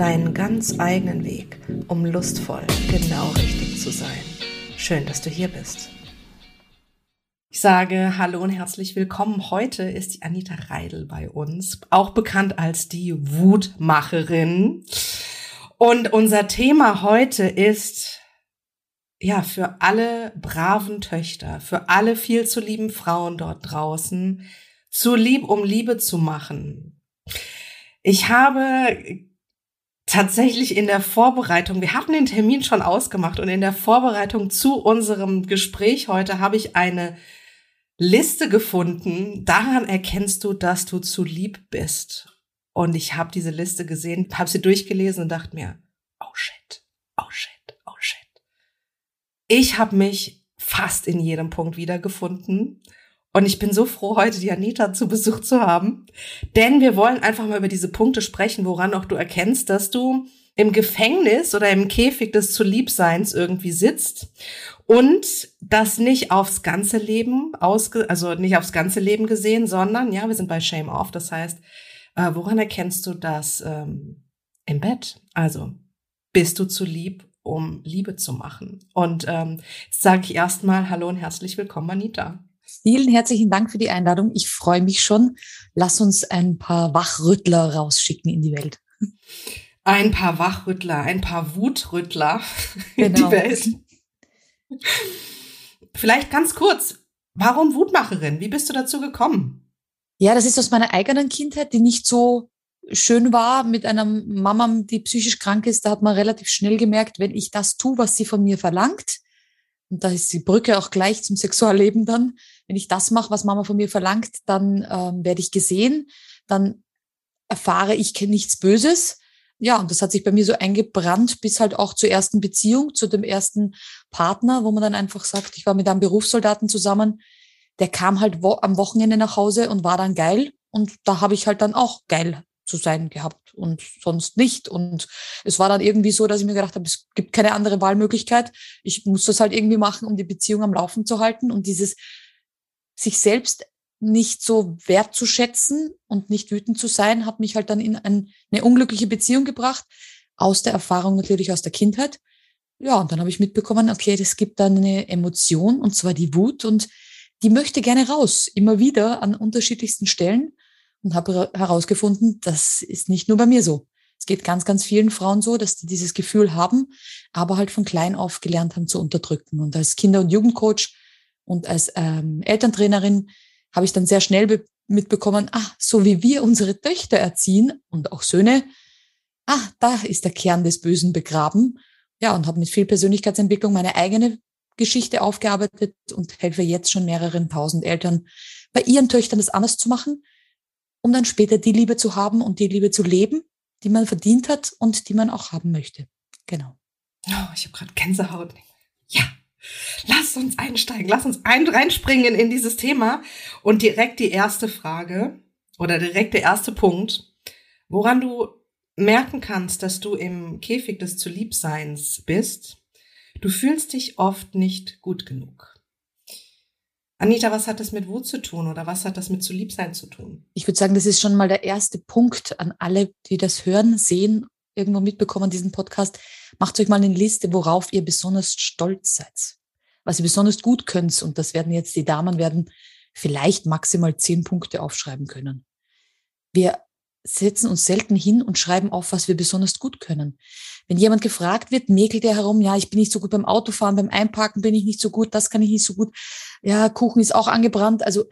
deinen ganz eigenen Weg, um lustvoll genau richtig zu sein. Schön, dass du hier bist. Ich sage Hallo und herzlich willkommen. Heute ist die Anita Reidel bei uns, auch bekannt als die Wutmacherin. Und unser Thema heute ist ja, für alle braven Töchter, für alle viel zu lieben Frauen dort draußen, zu lieb, um Liebe zu machen. Ich habe tatsächlich in der Vorbereitung, wir hatten den Termin schon ausgemacht und in der Vorbereitung zu unserem Gespräch heute habe ich eine Liste gefunden. Daran erkennst du, dass du zu lieb bist. Und ich habe diese Liste gesehen, habe sie durchgelesen und dachte mir, oh shit, oh shit. Ich habe mich fast in jedem Punkt wiedergefunden. Und ich bin so froh, heute die Anita zu Besuch zu haben. Denn wir wollen einfach mal über diese Punkte sprechen, woran auch du erkennst, dass du im Gefängnis oder im Käfig des Zuliebseins irgendwie sitzt und das nicht aufs ganze Leben ausge, also nicht aufs ganze Leben gesehen, sondern ja, wir sind bei Shame Off. Das heißt, äh, woran erkennst du das ähm, im Bett? Also bist du zu lieb um Liebe zu machen. Und ähm, jetzt sage ich erstmal Hallo und herzlich willkommen, Anita. Vielen herzlichen Dank für die Einladung. Ich freue mich schon. Lass uns ein paar Wachrüttler rausschicken in die Welt. Ein paar Wachrüttler, ein paar Wutrüttler genau. in die genau. Welt. Vielleicht ganz kurz, warum Wutmacherin? Wie bist du dazu gekommen? Ja, das ist aus meiner eigenen Kindheit, die nicht so schön war mit einer Mama, die psychisch krank ist, da hat man relativ schnell gemerkt, wenn ich das tue, was sie von mir verlangt, und da ist die Brücke auch gleich zum Sexualleben dann, wenn ich das mache, was Mama von mir verlangt, dann ähm, werde ich gesehen, dann erfahre ich nichts Böses. Ja, und das hat sich bei mir so eingebrannt bis halt auch zur ersten Beziehung, zu dem ersten Partner, wo man dann einfach sagt, ich war mit einem Berufssoldaten zusammen, der kam halt wo am Wochenende nach Hause und war dann geil. Und da habe ich halt dann auch geil zu sein gehabt und sonst nicht. Und es war dann irgendwie so, dass ich mir gedacht habe, es gibt keine andere Wahlmöglichkeit. Ich muss das halt irgendwie machen, um die Beziehung am Laufen zu halten. Und dieses sich selbst nicht so wertzuschätzen und nicht wütend zu sein, hat mich halt dann in ein, eine unglückliche Beziehung gebracht. Aus der Erfahrung natürlich aus der Kindheit. Ja, und dann habe ich mitbekommen, okay, es gibt da eine Emotion, und zwar die Wut, und die möchte gerne raus, immer wieder an unterschiedlichsten Stellen und habe herausgefunden, das ist nicht nur bei mir so. Es geht ganz, ganz vielen Frauen so, dass die dieses Gefühl haben, aber halt von klein auf gelernt haben zu unterdrücken. Und als Kinder- und Jugendcoach und als ähm, Elterntrainerin habe ich dann sehr schnell mitbekommen, ah, so wie wir unsere Töchter erziehen und auch Söhne, ah, da ist der Kern des Bösen begraben. Ja, und habe mit viel Persönlichkeitsentwicklung meine eigene Geschichte aufgearbeitet und helfe jetzt schon mehreren tausend Eltern, bei ihren Töchtern das anders zu machen um dann später die Liebe zu haben und die Liebe zu leben, die man verdient hat und die man auch haben möchte. Genau. Oh, ich habe gerade Gänsehaut. Ja, lass uns einsteigen, lass uns ein reinspringen in dieses Thema und direkt die erste Frage oder direkt der erste Punkt, woran du merken kannst, dass du im Käfig des Zuliebseins bist. Du fühlst dich oft nicht gut genug. Anita, was hat das mit Wut zu tun oder was hat das mit zu Liebsein zu tun? Ich würde sagen, das ist schon mal der erste Punkt an alle, die das hören, sehen, irgendwo mitbekommen, diesen Podcast. Macht euch mal eine Liste, worauf ihr besonders stolz seid. Was ihr besonders gut könnt. Und das werden jetzt die Damen werden vielleicht maximal zehn Punkte aufschreiben können. Wir setzen uns selten hin und schreiben auf, was wir besonders gut können. Wenn jemand gefragt wird, mäkelt er herum, ja, ich bin nicht so gut beim Autofahren, beim Einparken bin ich nicht so gut, das kann ich nicht so gut. Ja, Kuchen ist auch angebrannt. Also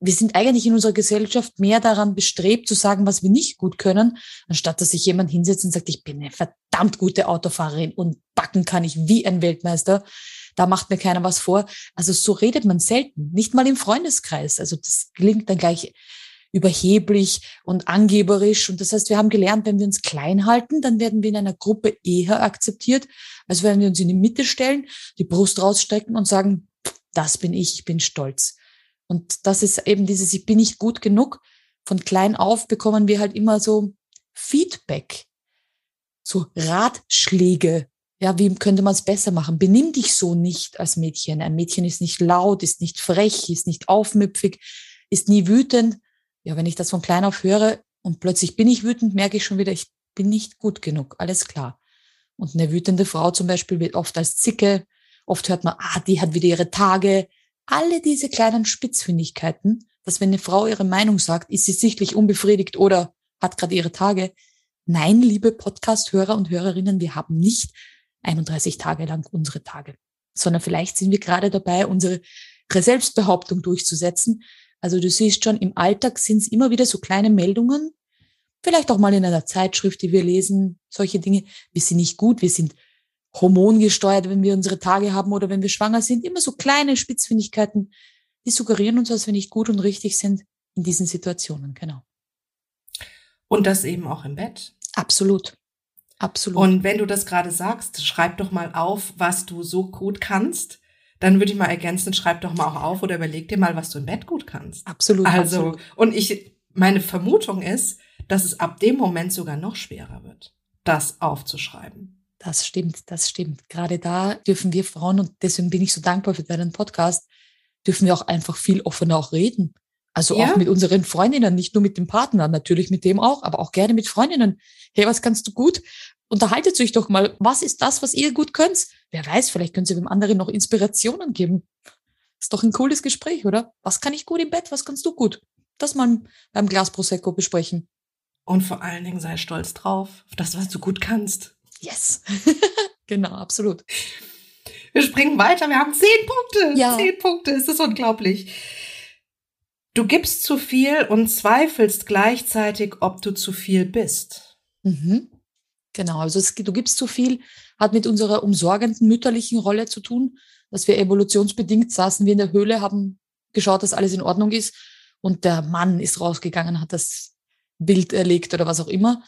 wir sind eigentlich in unserer Gesellschaft mehr daran bestrebt zu sagen, was wir nicht gut können, anstatt dass sich jemand hinsetzt und sagt, ich bin eine verdammt gute Autofahrerin und backen kann ich wie ein Weltmeister. Da macht mir keiner was vor. Also so redet man selten, nicht mal im Freundeskreis. Also das klingt dann gleich überheblich und angeberisch. Und das heißt, wir haben gelernt, wenn wir uns klein halten, dann werden wir in einer Gruppe eher akzeptiert, als wenn wir uns in die Mitte stellen, die Brust rausstrecken und sagen, das bin ich, ich bin stolz. Und das ist eben dieses, ich bin nicht gut genug. Von klein auf bekommen wir halt immer so Feedback, so Ratschläge. Ja, wie könnte man es besser machen? Benimm dich so nicht als Mädchen. Ein Mädchen ist nicht laut, ist nicht frech, ist nicht aufmüpfig, ist nie wütend. Ja, wenn ich das von klein auf höre und plötzlich bin ich wütend, merke ich schon wieder, ich bin nicht gut genug. Alles klar. Und eine wütende Frau zum Beispiel wird oft als Zicke. Oft hört man, ah, die hat wieder ihre Tage. Alle diese kleinen Spitzfindigkeiten, dass wenn eine Frau ihre Meinung sagt, ist sie sichtlich unbefriedigt oder hat gerade ihre Tage. Nein, liebe Podcast-Hörer und Hörerinnen, wir haben nicht 31 Tage lang unsere Tage, sondern vielleicht sind wir gerade dabei, unsere Selbstbehauptung durchzusetzen. Also du siehst schon, im Alltag sind es immer wieder so kleine Meldungen, vielleicht auch mal in einer Zeitschrift, die wir lesen, solche Dinge. Wir sind nicht gut, wir sind hormongesteuert, wenn wir unsere Tage haben oder wenn wir schwanger sind. Immer so kleine Spitzfindigkeiten, die suggerieren uns, dass wir nicht gut und richtig sind in diesen Situationen. Genau. Und das eben auch im Bett. Absolut. Absolut. Und wenn du das gerade sagst, schreib doch mal auf, was du so gut kannst. Dann würde ich mal ergänzen, schreib doch mal auch auf oder überleg dir mal, was du im Bett gut kannst. Absolut. Also, absolut. und ich, meine Vermutung ist, dass es ab dem Moment sogar noch schwerer wird, das aufzuschreiben. Das stimmt, das stimmt. Gerade da dürfen wir Frauen, und deswegen bin ich so dankbar für deinen Podcast, dürfen wir auch einfach viel offener auch reden. Also ja. auch mit unseren Freundinnen, nicht nur mit dem Partner, natürlich mit dem auch, aber auch gerne mit Freundinnen. Hey, was kannst du gut? Unterhaltet euch doch mal, was ist das, was ihr gut könnt? Wer weiß, vielleicht können Sie dem anderen noch Inspirationen geben. Ist doch ein cooles Gespräch, oder? Was kann ich gut im Bett? Was kannst du gut? Das mal beim Glas Prosecco besprechen. Und vor allen Dingen sei stolz drauf, auf das, was du gut kannst. Yes. genau, absolut. Wir springen weiter. Wir haben zehn Punkte. Ja. Zehn Punkte. Es ist unglaublich. Du gibst zu viel und zweifelst gleichzeitig, ob du zu viel bist. Mhm. Genau, also es, du gibst zu viel, hat mit unserer umsorgenden mütterlichen Rolle zu tun, dass wir evolutionsbedingt saßen wir in der Höhle, haben geschaut, dass alles in Ordnung ist und der Mann ist rausgegangen, hat das Bild erlegt oder was auch immer.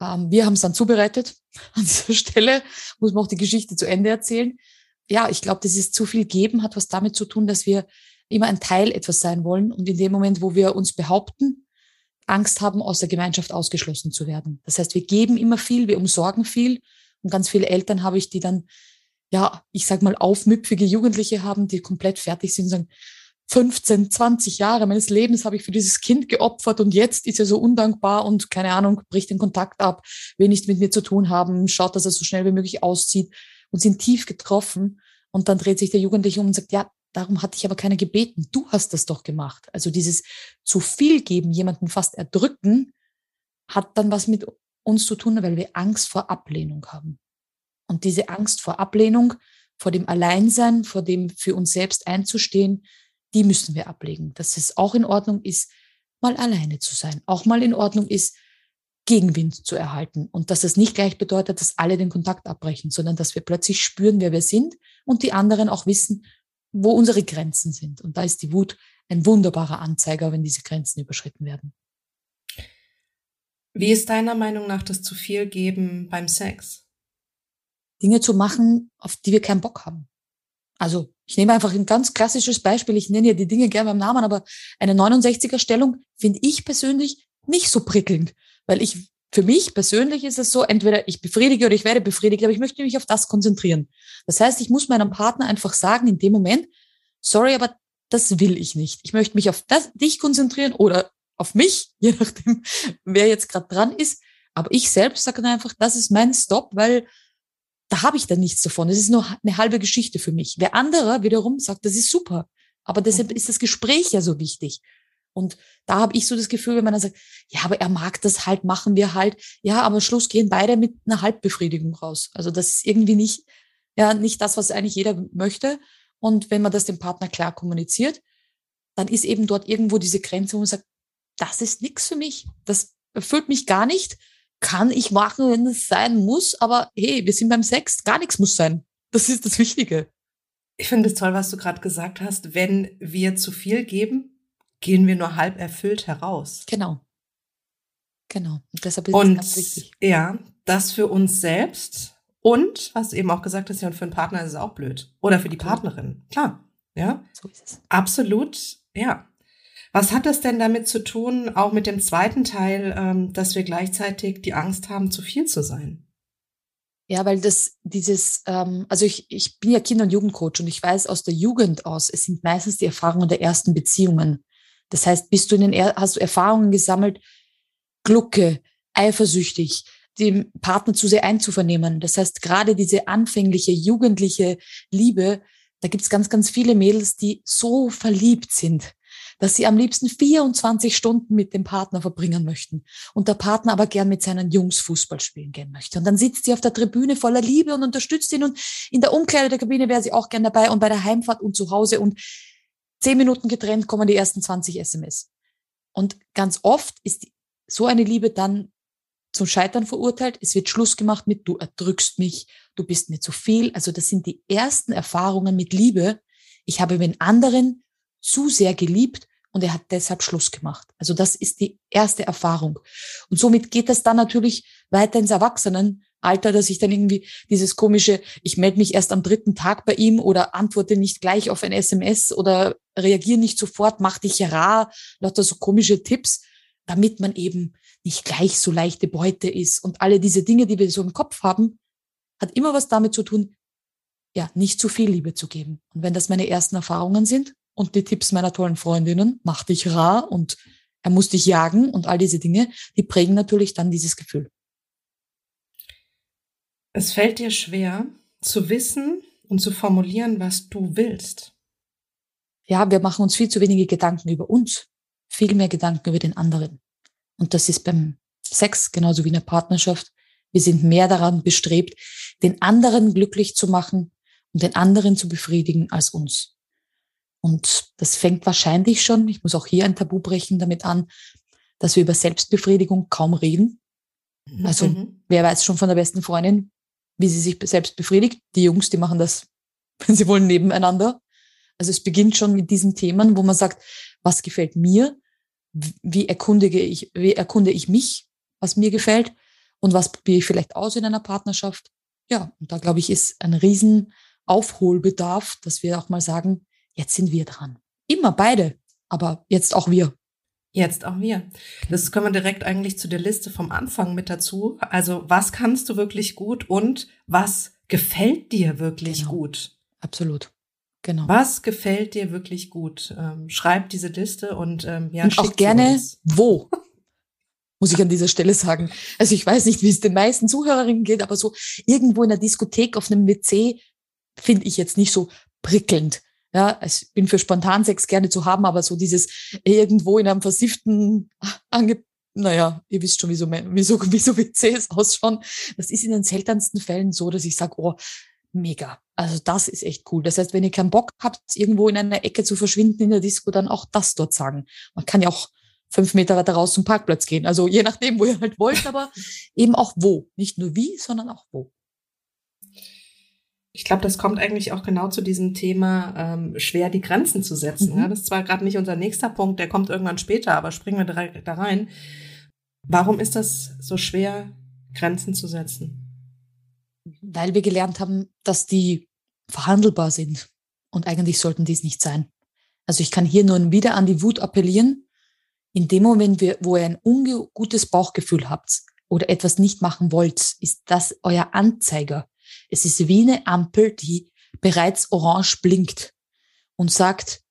Ähm, wir haben es dann zubereitet. An dieser Stelle muss man auch die Geschichte zu Ende erzählen. Ja, ich glaube, das ist zu viel geben, hat was damit zu tun, dass wir immer ein Teil etwas sein wollen und in dem Moment, wo wir uns behaupten, Angst haben, aus der Gemeinschaft ausgeschlossen zu werden. Das heißt, wir geben immer viel, wir umsorgen viel und ganz viele Eltern habe ich, die dann, ja, ich sag mal, aufmüpfige Jugendliche haben, die komplett fertig sind und sagen, 15, 20 Jahre meines Lebens habe ich für dieses Kind geopfert und jetzt ist er so undankbar und keine Ahnung, bricht den Kontakt ab, will nicht mit mir zu tun haben, schaut, dass er so schnell wie möglich auszieht und sind tief getroffen. Und dann dreht sich der Jugendliche um und sagt, ja, Darum hatte ich aber keiner gebeten. Du hast das doch gemacht. Also dieses zu viel geben, jemanden fast erdrücken, hat dann was mit uns zu tun, weil wir Angst vor Ablehnung haben. Und diese Angst vor Ablehnung, vor dem Alleinsein, vor dem für uns selbst einzustehen, die müssen wir ablegen. Dass es auch in Ordnung ist, mal alleine zu sein. Auch mal in Ordnung ist, Gegenwind zu erhalten. Und dass das nicht gleich bedeutet, dass alle den Kontakt abbrechen, sondern dass wir plötzlich spüren, wer wir sind und die anderen auch wissen, wo unsere Grenzen sind. Und da ist die Wut ein wunderbarer Anzeiger, wenn diese Grenzen überschritten werden. Wie ist deiner Meinung nach das zu viel geben beim Sex? Dinge zu machen, auf die wir keinen Bock haben. Also ich nehme einfach ein ganz klassisches Beispiel. Ich nenne ja die Dinge gerne beim Namen, aber eine 69er Stellung finde ich persönlich nicht so prickelnd, weil ich für mich persönlich ist es so, entweder ich befriedige oder ich werde befriedigt, aber ich möchte mich auf das konzentrieren. Das heißt, ich muss meinem Partner einfach sagen, in dem Moment, sorry, aber das will ich nicht. Ich möchte mich auf das, dich konzentrieren oder auf mich, je nachdem, wer jetzt gerade dran ist. Aber ich selbst sage dann einfach, das ist mein Stop, weil da habe ich dann nichts davon. Es ist nur eine halbe Geschichte für mich. Wer andere wiederum sagt, das ist super. Aber deshalb mhm. ist das Gespräch ja so wichtig. Und da habe ich so das Gefühl, wenn man dann sagt, ja, aber er mag das halt, machen wir halt. Ja, aber am Schluss gehen beide mit einer Halbbefriedigung raus. Also das ist irgendwie nicht, ja, nicht das, was eigentlich jeder möchte. Und wenn man das dem Partner klar kommuniziert, dann ist eben dort irgendwo diese Grenze, wo man sagt, das ist nichts für mich. Das erfüllt mich gar nicht. Kann ich machen, wenn es sein muss. Aber hey, wir sind beim Sex. Gar nichts muss sein. Das ist das Wichtige. Ich finde es toll, was du gerade gesagt hast. Wenn wir zu viel geben, gehen wir nur halb erfüllt heraus. Genau. Genau. Und deshalb ist und, es ganz wichtig. Ja, das für uns selbst und, was eben auch gesagt hast, ja, und für einen Partner ist es auch blöd. Oder für die Partnerin. Klar. Ja. So ist es. Absolut. Ja. Was hat das denn damit zu tun, auch mit dem zweiten Teil, ähm, dass wir gleichzeitig die Angst haben, zu viel zu sein? Ja, weil das, dieses, ähm, also ich, ich bin ja Kinder- und Jugendcoach und ich weiß aus der Jugend aus, es sind meistens die Erfahrungen der ersten Beziehungen. Das heißt, bist du in den, er hast du Erfahrungen gesammelt, Glucke, eifersüchtig, dem Partner zu sehr einzuvernehmen. Das heißt, gerade diese anfängliche, jugendliche Liebe, da gibt's ganz, ganz viele Mädels, die so verliebt sind dass sie am liebsten 24 Stunden mit dem Partner verbringen möchten und der Partner aber gern mit seinen Jungs Fußball spielen gehen möchte. Und dann sitzt sie auf der Tribüne voller Liebe und unterstützt ihn und in der Umkleide der Kabine wäre sie auch gern dabei und bei der Heimfahrt und zu Hause und zehn Minuten getrennt kommen die ersten 20 SMS. Und ganz oft ist so eine Liebe dann zum Scheitern verurteilt. Es wird Schluss gemacht mit, du erdrückst mich, du bist mir zu viel. Also das sind die ersten Erfahrungen mit Liebe. Ich habe den anderen zu sehr geliebt und er hat deshalb Schluss gemacht. Also das ist die erste Erfahrung. Und somit geht es dann natürlich weiter ins Erwachsenenalter, dass ich dann irgendwie dieses komische, ich melde mich erst am dritten Tag bei ihm oder antworte nicht gleich auf ein SMS oder reagiere nicht sofort, mach dich rar, lauter so komische Tipps, damit man eben nicht gleich so leichte Beute ist. Und alle diese Dinge, die wir so im Kopf haben, hat immer was damit zu tun, ja, nicht zu viel Liebe zu geben. Und wenn das meine ersten Erfahrungen sind, und die Tipps meiner tollen Freundinnen, mach dich rar und er muss dich jagen und all diese Dinge, die prägen natürlich dann dieses Gefühl. Es fällt dir schwer zu wissen und zu formulieren, was du willst. Ja, wir machen uns viel zu wenige Gedanken über uns, viel mehr Gedanken über den anderen. Und das ist beim Sex genauso wie in der Partnerschaft. Wir sind mehr daran bestrebt, den anderen glücklich zu machen und den anderen zu befriedigen als uns. Und das fängt wahrscheinlich schon, ich muss auch hier ein Tabu brechen, damit an, dass wir über Selbstbefriedigung kaum reden. Mhm. Also mhm. wer weiß schon von der besten Freundin, wie sie sich selbst befriedigt. Die Jungs, die machen das, wenn sie wollen, nebeneinander. Also es beginnt schon mit diesen Themen, wo man sagt, was gefällt mir? Wie erkundige ich, wie erkunde ich mich, was mir gefällt? Und was probiere ich vielleicht aus in einer Partnerschaft? Ja, und da glaube ich, ist ein riesen Aufholbedarf, dass wir auch mal sagen, jetzt sind wir dran. Immer beide, aber jetzt auch wir. Jetzt auch wir. Das können wir direkt eigentlich zu der Liste vom Anfang mit dazu. Also was kannst du wirklich gut und was gefällt dir wirklich genau. gut? Absolut. Genau. Was gefällt dir wirklich gut? Ähm, schreib diese Liste und ähm, ja, und auch gerne wo. Muss ich an dieser Stelle sagen. Also ich weiß nicht, wie es den meisten Zuhörerinnen geht, aber so irgendwo in der Diskothek auf einem WC finde ich jetzt nicht so prickelnd. Ja, ich bin für Spontansex gerne zu haben, aber so dieses irgendwo in einem versifften Ange naja, ihr wisst schon, wie so, wie so, wie so WCs ausschauen. Das ist in den seltensten Fällen so, dass ich sage, oh, mega. Also das ist echt cool. Das heißt, wenn ihr keinen Bock habt, irgendwo in einer Ecke zu verschwinden in der Disco, dann auch das dort sagen. Man kann ja auch fünf Meter weiter raus zum Parkplatz gehen. Also je nachdem, wo ihr halt wollt, aber eben auch wo. Nicht nur wie, sondern auch wo ich glaube, das kommt eigentlich auch genau zu diesem Thema, ähm, schwer die Grenzen zu setzen. Mhm. Ja, das ist zwar gerade nicht unser nächster Punkt, der kommt irgendwann später, aber springen wir da rein. Warum ist das so schwer, Grenzen zu setzen? Weil wir gelernt haben, dass die verhandelbar sind. Und eigentlich sollten dies nicht sein. Also ich kann hier nur wieder an die Wut appellieren. In dem Moment, wo ihr ein ungutes Bauchgefühl habt oder etwas nicht machen wollt, ist das euer Anzeiger es ist wie eine Ampel, die bereits orange blinkt und sagt,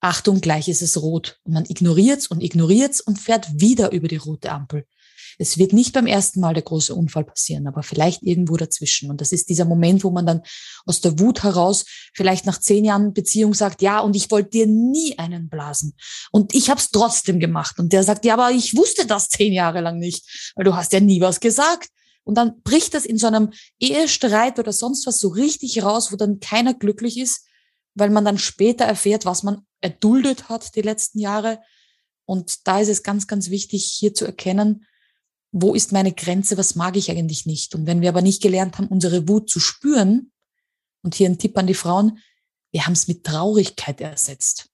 Achtung, gleich ist es rot. Und man ignoriert's und ignoriert's und fährt wieder über die rote Ampel. Es wird nicht beim ersten Mal der große Unfall passieren, aber vielleicht irgendwo dazwischen. Und das ist dieser Moment, wo man dann aus der Wut heraus vielleicht nach zehn Jahren Beziehung sagt, ja, und ich wollte dir nie einen blasen. Und ich habe es trotzdem gemacht. Und der sagt, ja, aber ich wusste das zehn Jahre lang nicht, weil du hast ja nie was gesagt. Und dann bricht das in so einem Ehestreit oder sonst was so richtig raus, wo dann keiner glücklich ist, weil man dann später erfährt, was man erduldet hat die letzten Jahre. Und da ist es ganz, ganz wichtig, hier zu erkennen, wo ist meine Grenze, was mag ich eigentlich nicht. Und wenn wir aber nicht gelernt haben, unsere Wut zu spüren, und hier ein Tipp an die Frauen, wir haben es mit Traurigkeit ersetzt.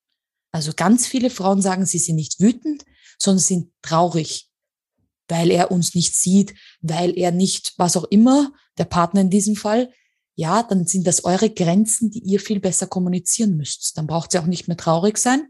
Also ganz viele Frauen sagen, sie sind nicht wütend, sondern sind traurig, weil er uns nicht sieht, weil er nicht, was auch immer, der Partner in diesem Fall, ja, dann sind das eure Grenzen, die ihr viel besser kommunizieren müsst. Dann braucht sie auch nicht mehr traurig sein.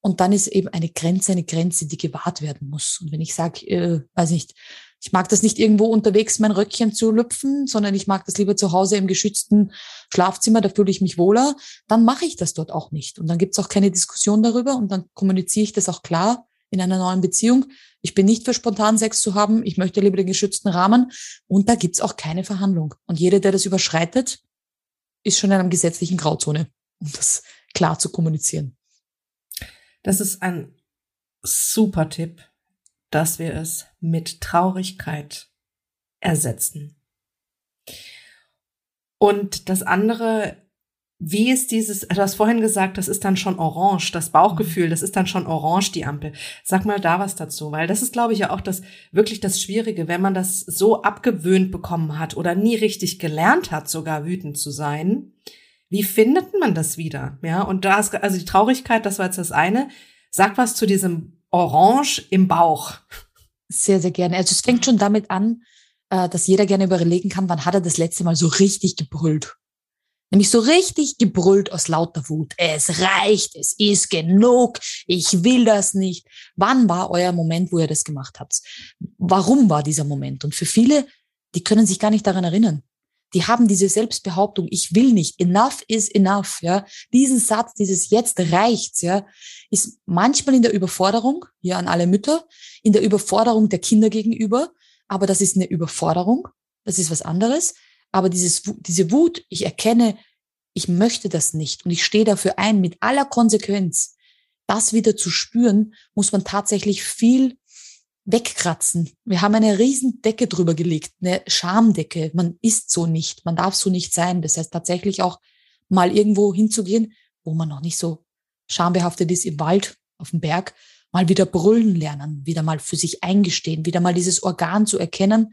Und dann ist eben eine Grenze eine Grenze, die gewahrt werden muss. Und wenn ich sage, äh, weiß nicht, ich mag das nicht irgendwo unterwegs mein Röckchen zu lüpfen, sondern ich mag das lieber zu Hause im geschützten Schlafzimmer, da fühle ich mich wohler, dann mache ich das dort auch nicht. Und dann gibt es auch keine Diskussion darüber und dann kommuniziere ich das auch klar in einer neuen Beziehung. Ich bin nicht für spontan Sex zu haben, ich möchte lieber den geschützten Rahmen und da gibt's auch keine Verhandlung. Und jeder, der das überschreitet, ist schon in einer gesetzlichen Grauzone, um das klar zu kommunizieren. Das ist ein super Tipp, dass wir es mit Traurigkeit ersetzen. Und das andere wie ist dieses, du hast vorhin gesagt, das ist dann schon orange, das Bauchgefühl, das ist dann schon orange, die Ampel. Sag mal da was dazu, weil das ist, glaube ich, ja auch das, wirklich das Schwierige, wenn man das so abgewöhnt bekommen hat oder nie richtig gelernt hat, sogar wütend zu sein. Wie findet man das wieder? Ja, und da ist, also die Traurigkeit, das war jetzt das eine. Sag was zu diesem Orange im Bauch. Sehr, sehr gerne. Also es fängt schon damit an, äh, dass jeder gerne überlegen kann, wann hat er das letzte Mal so richtig gebrüllt? Nämlich so richtig gebrüllt aus lauter Wut. Es reicht, es ist genug, ich will das nicht. Wann war euer Moment, wo ihr das gemacht habt? Warum war dieser Moment? Und für viele, die können sich gar nicht daran erinnern. Die haben diese Selbstbehauptung, ich will nicht, enough is enough, ja. Diesen Satz, dieses jetzt reicht's, ja, ist manchmal in der Überforderung, hier an alle Mütter, in der Überforderung der Kinder gegenüber, aber das ist eine Überforderung, das ist was anderes. Aber dieses, diese Wut, ich erkenne, ich möchte das nicht und ich stehe dafür ein mit aller Konsequenz. Das wieder zu spüren, muss man tatsächlich viel wegkratzen. Wir haben eine riesen Decke drüber gelegt, eine Schamdecke. Man ist so nicht, man darf so nicht sein. Das heißt tatsächlich auch mal irgendwo hinzugehen, wo man noch nicht so schambehaftet ist, im Wald, auf dem Berg, mal wieder brüllen lernen, wieder mal für sich eingestehen, wieder mal dieses Organ zu erkennen,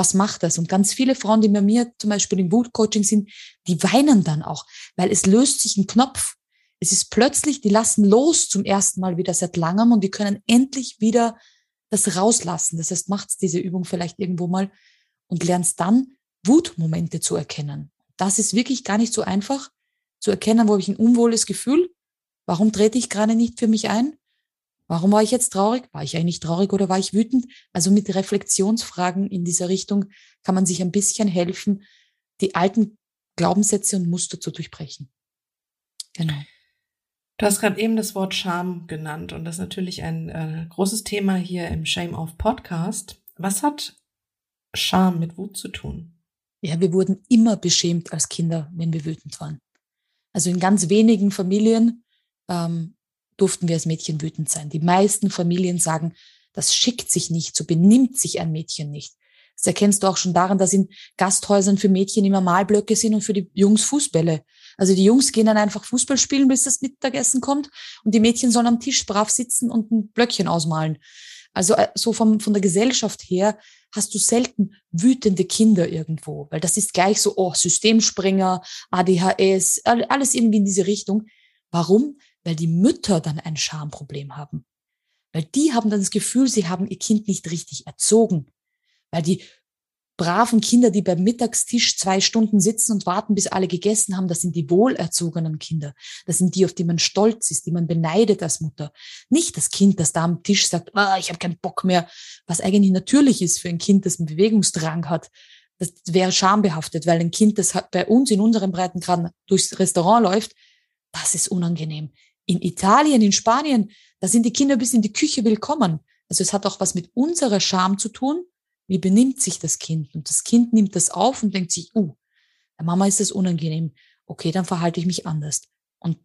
was macht das? Und ganz viele Frauen, die bei mir zum Beispiel im Wutcoaching sind, die weinen dann auch, weil es löst sich ein Knopf. Es ist plötzlich, die lassen los zum ersten Mal wieder seit langem und die können endlich wieder das rauslassen. Das heißt, macht's diese Übung vielleicht irgendwo mal und lernst dann Wutmomente zu erkennen. Das ist wirklich gar nicht so einfach zu erkennen, wo habe ich ein unwohles Gefühl? Warum trete ich gerade nicht für mich ein? Warum war ich jetzt traurig? War ich eigentlich traurig oder war ich wütend? Also mit Reflexionsfragen in dieser Richtung kann man sich ein bisschen helfen, die alten Glaubenssätze und Muster zu durchbrechen. Genau. Du hast gerade eben das Wort Scham genannt und das ist natürlich ein äh, großes Thema hier im Shame Off Podcast. Was hat Scham mit Wut zu tun? Ja, wir wurden immer beschämt als Kinder, wenn wir wütend waren. Also in ganz wenigen Familien ähm, durften wir als Mädchen wütend sein. Die meisten Familien sagen, das schickt sich nicht, so benimmt sich ein Mädchen nicht. Das erkennst du auch schon daran, dass in Gasthäusern für Mädchen immer Malblöcke sind und für die Jungs Fußbälle. Also die Jungs gehen dann einfach Fußball spielen, bis das Mittagessen kommt und die Mädchen sollen am Tisch brav sitzen und ein Blöckchen ausmalen. Also äh, so vom, von der Gesellschaft her hast du selten wütende Kinder irgendwo, weil das ist gleich so, oh, Systemspringer, ADHS, alles irgendwie in diese Richtung. Warum? Weil die Mütter dann ein Schamproblem haben. Weil die haben dann das Gefühl, sie haben ihr Kind nicht richtig erzogen. Weil die braven Kinder, die beim Mittagstisch zwei Stunden sitzen und warten, bis alle gegessen haben, das sind die wohlerzogenen Kinder. Das sind die, auf die man stolz ist, die man beneidet als Mutter. Nicht das Kind, das da am Tisch sagt, ah, ich habe keinen Bock mehr, was eigentlich natürlich ist für ein Kind, das einen Bewegungsdrang hat. Das wäre schambehaftet, weil ein Kind, das bei uns in unserem Breitengrad durchs Restaurant läuft, das ist unangenehm in Italien, in Spanien, da sind die Kinder bis in die Küche willkommen. Also es hat auch was mit unserer Scham zu tun. Wie benimmt sich das Kind? Und das Kind nimmt das auf und denkt sich, uh, der Mama ist das unangenehm. Okay, dann verhalte ich mich anders. Und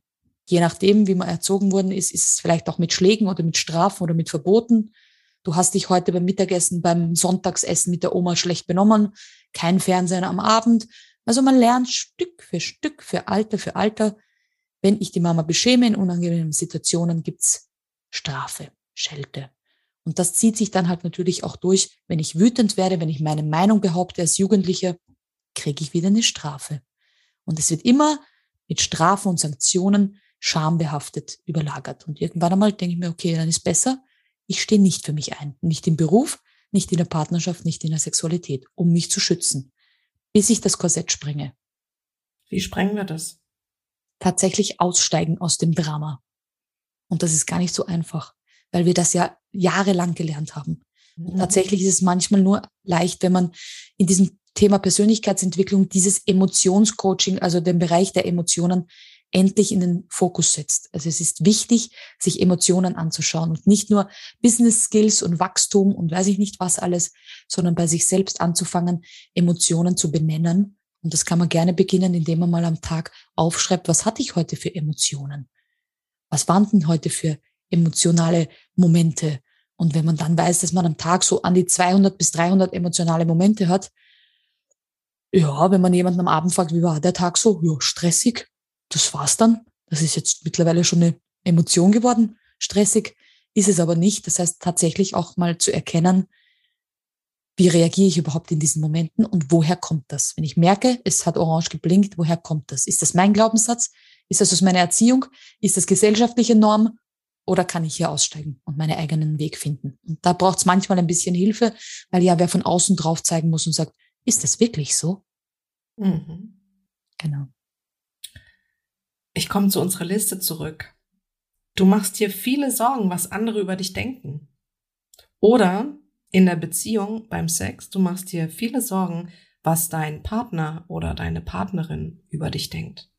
je nachdem, wie man erzogen worden ist, ist es vielleicht auch mit Schlägen oder mit Strafen oder mit Verboten. Du hast dich heute beim Mittagessen, beim Sonntagsessen mit der Oma schlecht benommen, kein Fernsehen am Abend. Also man lernt Stück für Stück, für Alter für Alter, wenn ich die Mama beschäme in unangenehmen Situationen, gibt's Strafe, Schelte. Und das zieht sich dann halt natürlich auch durch, wenn ich wütend werde, wenn ich meine Meinung behaupte als Jugendlicher, kriege ich wieder eine Strafe. Und es wird immer mit Strafen und Sanktionen schambehaftet überlagert. Und irgendwann einmal denke ich mir, okay, dann ist besser, ich stehe nicht für mich ein. Nicht im Beruf, nicht in der Partnerschaft, nicht in der Sexualität, um mich zu schützen, bis ich das Korsett sprenge. Wie sprengen wir das? Tatsächlich aussteigen aus dem Drama. Und das ist gar nicht so einfach, weil wir das ja jahrelang gelernt haben. Mhm. Tatsächlich ist es manchmal nur leicht, wenn man in diesem Thema Persönlichkeitsentwicklung dieses Emotionscoaching, also den Bereich der Emotionen, endlich in den Fokus setzt. Also es ist wichtig, sich Emotionen anzuschauen und nicht nur Business Skills und Wachstum und weiß ich nicht was alles, sondern bei sich selbst anzufangen, Emotionen zu benennen. Und das kann man gerne beginnen, indem man mal am Tag aufschreibt, was hatte ich heute für Emotionen? Was waren denn heute für emotionale Momente? Und wenn man dann weiß, dass man am Tag so an die 200 bis 300 emotionale Momente hat, ja, wenn man jemanden am Abend fragt, wie war der Tag so? Ja, stressig. Das war's dann. Das ist jetzt mittlerweile schon eine Emotion geworden. Stressig ist es aber nicht. Das heißt, tatsächlich auch mal zu erkennen, wie reagiere ich überhaupt in diesen Momenten und woher kommt das? Wenn ich merke, es hat orange geblinkt, woher kommt das? Ist das mein Glaubenssatz? Ist das aus meiner Erziehung? Ist das gesellschaftliche Norm? Oder kann ich hier aussteigen und meinen eigenen Weg finden? Und da braucht es manchmal ein bisschen Hilfe, weil ja wer von außen drauf zeigen muss und sagt, ist das wirklich so? Mhm. Genau. Ich komme zu unserer Liste zurück. Du machst dir viele Sorgen, was andere über dich denken. Oder in der Beziehung beim Sex, du machst dir viele Sorgen, was dein Partner oder deine Partnerin über dich denkt.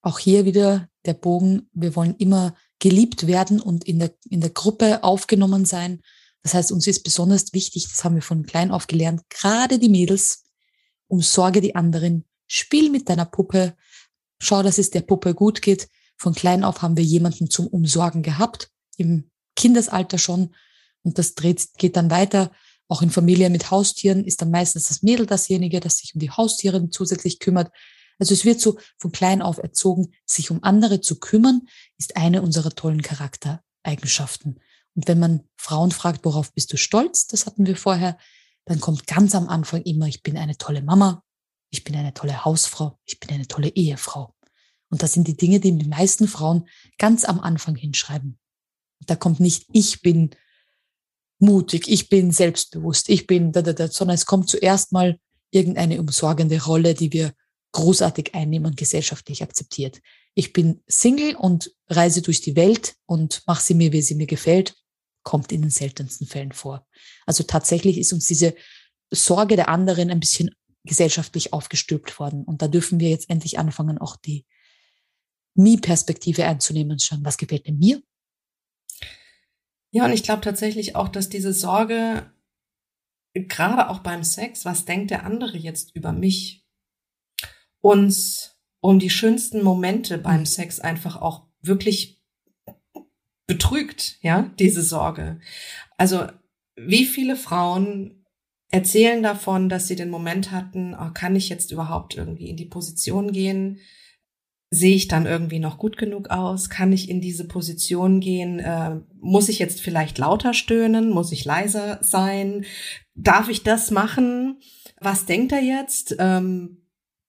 Auch hier wieder der Bogen, wir wollen immer geliebt werden und in der, in der Gruppe aufgenommen sein. Das heißt, uns ist besonders wichtig, das haben wir von klein auf gelernt, gerade die Mädels, umsorge die anderen, spiel mit deiner Puppe, schau, dass es der Puppe gut geht. Von klein auf haben wir jemanden zum Umsorgen gehabt, im Kindesalter schon. Und das dreht, geht dann weiter. Auch in Familien mit Haustieren ist dann meistens das Mädel dasjenige, das sich um die Haustiere zusätzlich kümmert. Also es wird so von klein auf erzogen, sich um andere zu kümmern, ist eine unserer tollen Charaktereigenschaften. Und wenn man Frauen fragt, worauf bist du stolz, das hatten wir vorher, dann kommt ganz am Anfang immer, ich bin eine tolle Mama, ich bin eine tolle Hausfrau, ich bin eine tolle Ehefrau. Und das sind die Dinge, die die meisten Frauen ganz am Anfang hinschreiben. Da kommt nicht, ich bin mutig, ich bin selbstbewusst, ich bin da, da, da, sondern es kommt zuerst mal irgendeine umsorgende Rolle, die wir großartig einnehmen und gesellschaftlich akzeptiert. Ich bin Single und reise durch die Welt und mache sie mir, wie sie mir gefällt, kommt in den seltensten Fällen vor. Also tatsächlich ist uns diese Sorge der anderen ein bisschen gesellschaftlich aufgestülpt worden. Und da dürfen wir jetzt endlich anfangen, auch die Me-Perspektive einzunehmen und schauen, was gefällt denn mir? Ja, und ich glaube tatsächlich auch, dass diese Sorge, gerade auch beim Sex, was denkt der andere jetzt über mich, uns um die schönsten Momente beim. Sex einfach auch wirklich betrügt, ja, diese Sorge. Also, wie viele Frauen erzählen davon, dass sie den Moment hatten, oh, kann ich jetzt überhaupt irgendwie in die Position gehen? Sehe ich dann irgendwie noch gut genug aus? Kann ich in diese Position gehen? Äh, muss ich jetzt vielleicht lauter stöhnen? Muss ich leiser sein? Darf ich das machen? Was denkt er jetzt? Ähm,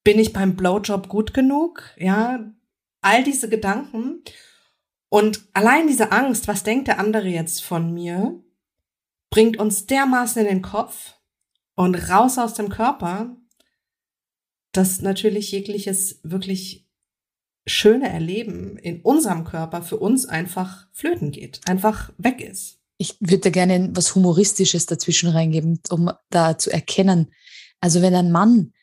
bin ich beim Blowjob gut genug? Ja, all diese Gedanken. Und allein diese Angst, was denkt der andere jetzt von mir, bringt uns dermaßen in den Kopf, und raus aus dem Körper, dass natürlich jegliches wirklich schöne Erleben in unserem Körper für uns einfach flöten geht, einfach weg ist. Ich würde gerne was Humoristisches dazwischen reingeben, um da zu erkennen. Also wenn ein Mann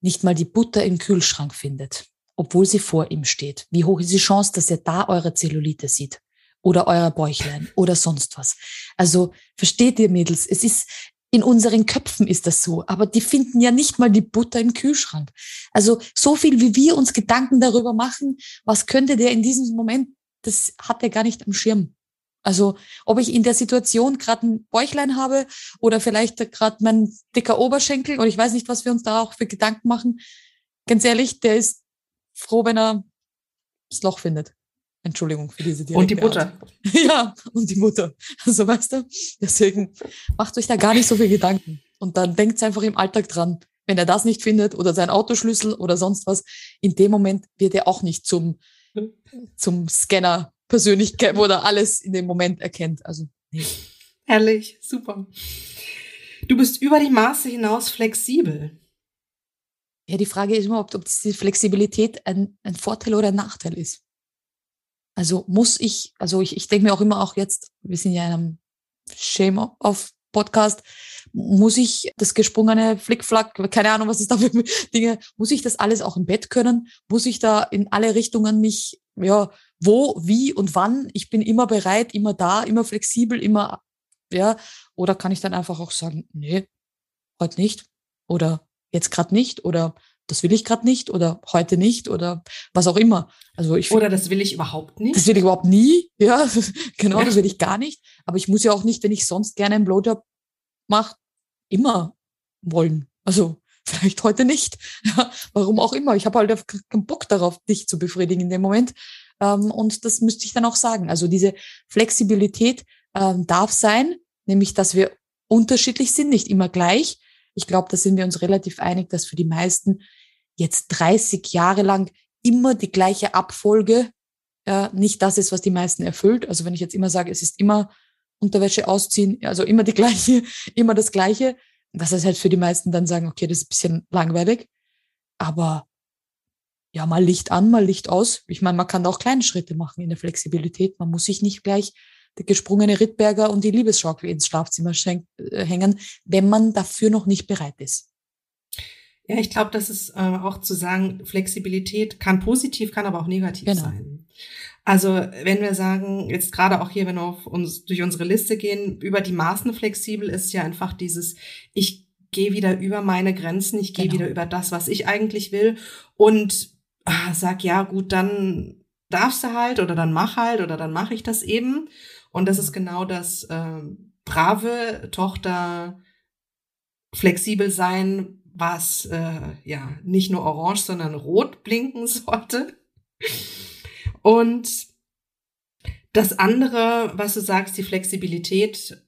nicht mal die Butter im Kühlschrank findet, obwohl sie vor ihm steht, wie hoch ist die Chance, dass er da eure Zellulite sieht? Oder euer Bäuchlein oder sonst was. Also versteht ihr Mädels, es ist, in unseren Köpfen ist das so, aber die finden ja nicht mal die Butter im Kühlschrank. Also so viel, wie wir uns Gedanken darüber machen, was könnte der in diesem Moment, das hat er gar nicht am Schirm. Also ob ich in der Situation gerade ein Bäuchlein habe oder vielleicht gerade mein dicker Oberschenkel oder ich weiß nicht, was wir uns da auch für Gedanken machen. Ganz ehrlich, der ist froh, wenn er das Loch findet. Entschuldigung für diese Und die Butter. ja, und die Mutter. Also weißt du, deswegen macht euch da gar nicht so viel Gedanken. Und dann denkt einfach im Alltag dran, wenn er das nicht findet oder sein Autoschlüssel oder sonst was, in dem Moment wird er auch nicht zum zum Scanner Persönlichkeit, wo er alles in dem Moment erkennt. Also, nee. Herrlich, super. Du bist über die Maße hinaus flexibel. Ja, die Frage ist immer, ob, ob diese Flexibilität ein, ein Vorteil oder ein Nachteil ist. Also muss ich, also ich, ich denke mir auch immer auch jetzt, wir sind ja in einem Shame-Off-Podcast, muss ich das gesprungene Flickflack, keine Ahnung, was ist da für Dinge, muss ich das alles auch im Bett können? Muss ich da in alle Richtungen mich, ja, wo, wie und wann? Ich bin immer bereit, immer da, immer flexibel, immer, ja, oder kann ich dann einfach auch sagen, nee, heute nicht oder jetzt gerade nicht oder das will ich gerade nicht oder heute nicht oder was auch immer. Also ich oder das will ich überhaupt nicht. Das will ich überhaupt nie. Ja, genau, ja. das will ich gar nicht. Aber ich muss ja auch nicht, wenn ich sonst gerne einen Blowjob mache, immer wollen. Also vielleicht heute nicht. Ja, warum auch immer. Ich habe halt keinen Bock darauf, dich zu befriedigen in dem Moment. Ähm, und das müsste ich dann auch sagen. Also diese Flexibilität ähm, darf sein, nämlich dass wir unterschiedlich sind, nicht immer gleich. Ich glaube, da sind wir uns relativ einig, dass für die meisten jetzt 30 Jahre lang immer die gleiche Abfolge ja, nicht das ist, was die meisten erfüllt. Also wenn ich jetzt immer sage, es ist immer Unterwäsche ausziehen, also immer die gleiche, immer das Gleiche, dass es halt für die meisten dann sagen, okay, das ist ein bisschen langweilig. Aber ja, mal Licht an, mal Licht aus. Ich meine, man kann auch kleine Schritte machen in der Flexibilität. Man muss sich nicht gleich der gesprungene Rittberger und die Liebesschaukel ins Schlafzimmer äh, hängen, wenn man dafür noch nicht bereit ist. Ja, ich glaube, das ist äh, auch zu sagen, Flexibilität kann positiv, kann aber auch negativ genau. sein. Also wenn wir sagen, jetzt gerade auch hier, wenn wir auf uns durch unsere Liste gehen, über die Maßen flexibel ist ja einfach dieses, ich gehe wieder über meine Grenzen, ich gehe genau. wieder über das, was ich eigentlich will und ah, sag, ja gut, dann darfst du halt oder dann mach halt oder dann mache ich das eben. Und das ist genau das äh, brave Tochter flexibel sein, was äh, ja nicht nur orange, sondern rot blinken sollte. Und das andere, was du sagst, die Flexibilität,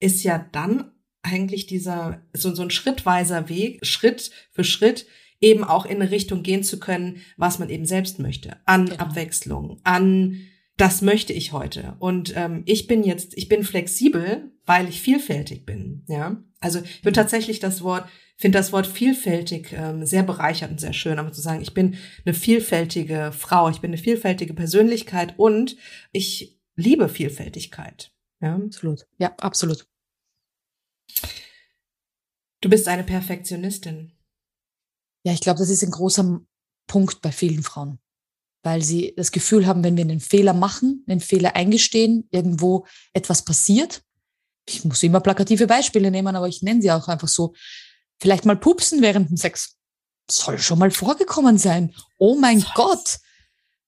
ist ja dann eigentlich dieser so, so ein schrittweiser Weg, Schritt für Schritt eben auch in eine Richtung gehen zu können, was man eben selbst möchte. An genau. Abwechslung, an das möchte ich heute. Und ähm, ich bin jetzt, ich bin flexibel, weil ich vielfältig bin. Ja, also ich würde mhm. tatsächlich das Wort finde das Wort vielfältig ähm, sehr bereichernd und sehr schön, aber zu sagen, ich bin eine vielfältige Frau, ich bin eine vielfältige Persönlichkeit und ich liebe Vielfältigkeit. Ja, absolut. Ja, absolut. Du bist eine Perfektionistin. Ja, ich glaube, das ist ein großer Punkt bei vielen Frauen, weil sie das Gefühl haben, wenn wir einen Fehler machen, einen Fehler eingestehen, irgendwo etwas passiert. Ich muss immer plakative Beispiele nehmen, aber ich nenne sie auch einfach so. Vielleicht mal pupsen während dem Sex. Soll schon mal vorgekommen sein. Oh mein Soll Gott.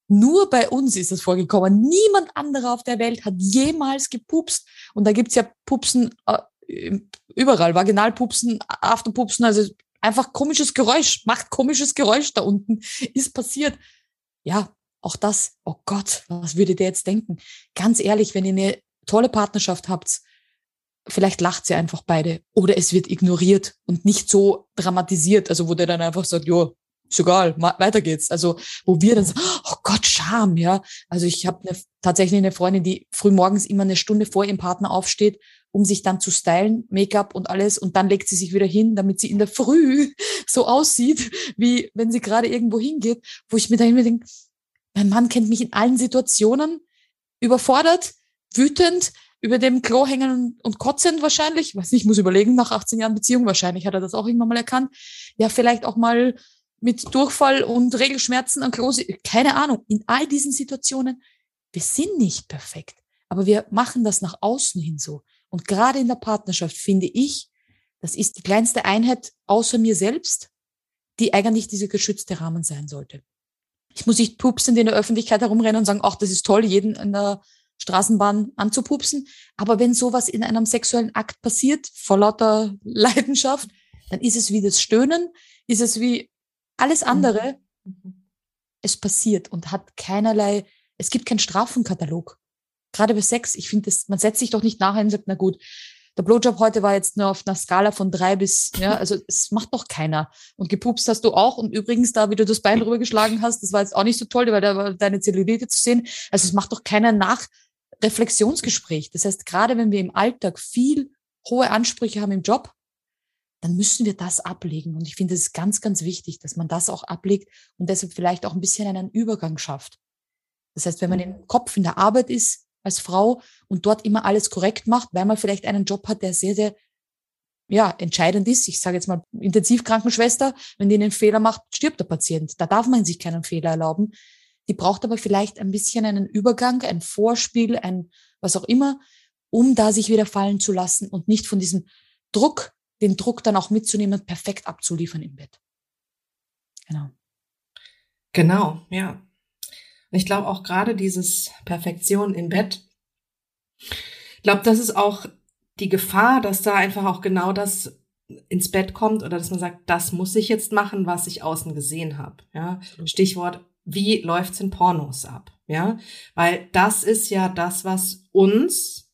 Nur bei uns ist das vorgekommen. Niemand anderer auf der Welt hat jemals gepupst. Und da gibt's ja Pupsen äh, überall. Vaginalpupsen, Afterpupsen, also einfach komisches Geräusch. Macht komisches Geräusch da unten. Ist passiert. Ja, auch das. Oh Gott, was würde der jetzt denken? Ganz ehrlich, wenn ihr eine tolle Partnerschaft habt, vielleicht lacht sie einfach beide oder es wird ignoriert und nicht so dramatisiert, also wo der dann einfach sagt, ja, ist egal, weiter geht's. Also wo wir dann sagen, oh Gott, Scham, ja. Also ich habe ne, tatsächlich eine Freundin, die früh morgens immer eine Stunde vor ihrem Partner aufsteht, um sich dann zu stylen, Make-up und alles, und dann legt sie sich wieder hin, damit sie in der Früh so aussieht, wie wenn sie gerade irgendwo hingeht, wo ich mir dann immer denke, mein Mann kennt mich in allen Situationen, überfordert, wütend, über dem Klo hängen und kotzen wahrscheinlich. Ich weiß nicht, ich muss überlegen, nach 18 Jahren Beziehung, wahrscheinlich hat er das auch irgendwann mal erkannt. Ja, vielleicht auch mal mit Durchfall und Regelschmerzen am Klo. Keine Ahnung. In all diesen Situationen, wir sind nicht perfekt, aber wir machen das nach außen hin so. Und gerade in der Partnerschaft finde ich, das ist die kleinste Einheit außer mir selbst, die eigentlich dieser geschützte Rahmen sein sollte. Ich muss nicht pupsend in der Öffentlichkeit herumrennen und sagen, ach, das ist toll, jeden in der Straßenbahn anzupupsen. Aber wenn sowas in einem sexuellen Akt passiert, vor lauter Leidenschaft, dann ist es wie das Stöhnen, ist es wie alles andere. Mhm. Es passiert und hat keinerlei, es gibt keinen Strafenkatalog. Gerade bei Sex, ich finde, man setzt sich doch nicht nachher und sagt, na gut, der Blowjob heute war jetzt nur auf einer Skala von drei bis, ja, also es macht doch keiner. Und gepupst hast du auch. Und übrigens, da, wie du das Bein rübergeschlagen hast, das war jetzt auch nicht so toll, weil da war deine Zellulite zu sehen. Also es macht doch keiner nach Reflexionsgespräch. Das heißt, gerade wenn wir im Alltag viel hohe Ansprüche haben im Job, dann müssen wir das ablegen. Und ich finde, es ist ganz, ganz wichtig, dass man das auch ablegt und deshalb vielleicht auch ein bisschen einen Übergang schafft. Das heißt, wenn man im Kopf in der Arbeit ist als Frau und dort immer alles korrekt macht, weil man vielleicht einen Job hat, der sehr, sehr ja, entscheidend ist. Ich sage jetzt mal Intensivkrankenschwester, wenn die einen Fehler macht, stirbt der Patient. Da darf man sich keinen Fehler erlauben. Die braucht aber vielleicht ein bisschen einen Übergang, ein Vorspiel, ein was auch immer, um da sich wieder fallen zu lassen und nicht von diesem Druck, den Druck dann auch mitzunehmen, perfekt abzuliefern im Bett. Genau. Genau, ja. Und ich glaube auch gerade dieses Perfektion im Bett, ich glaube, das ist auch die Gefahr, dass da einfach auch genau das ins Bett kommt oder dass man sagt, das muss ich jetzt machen, was ich außen gesehen habe. Ja? Stichwort wie läuft's in Pornos ab, ja? Weil das ist ja das, was uns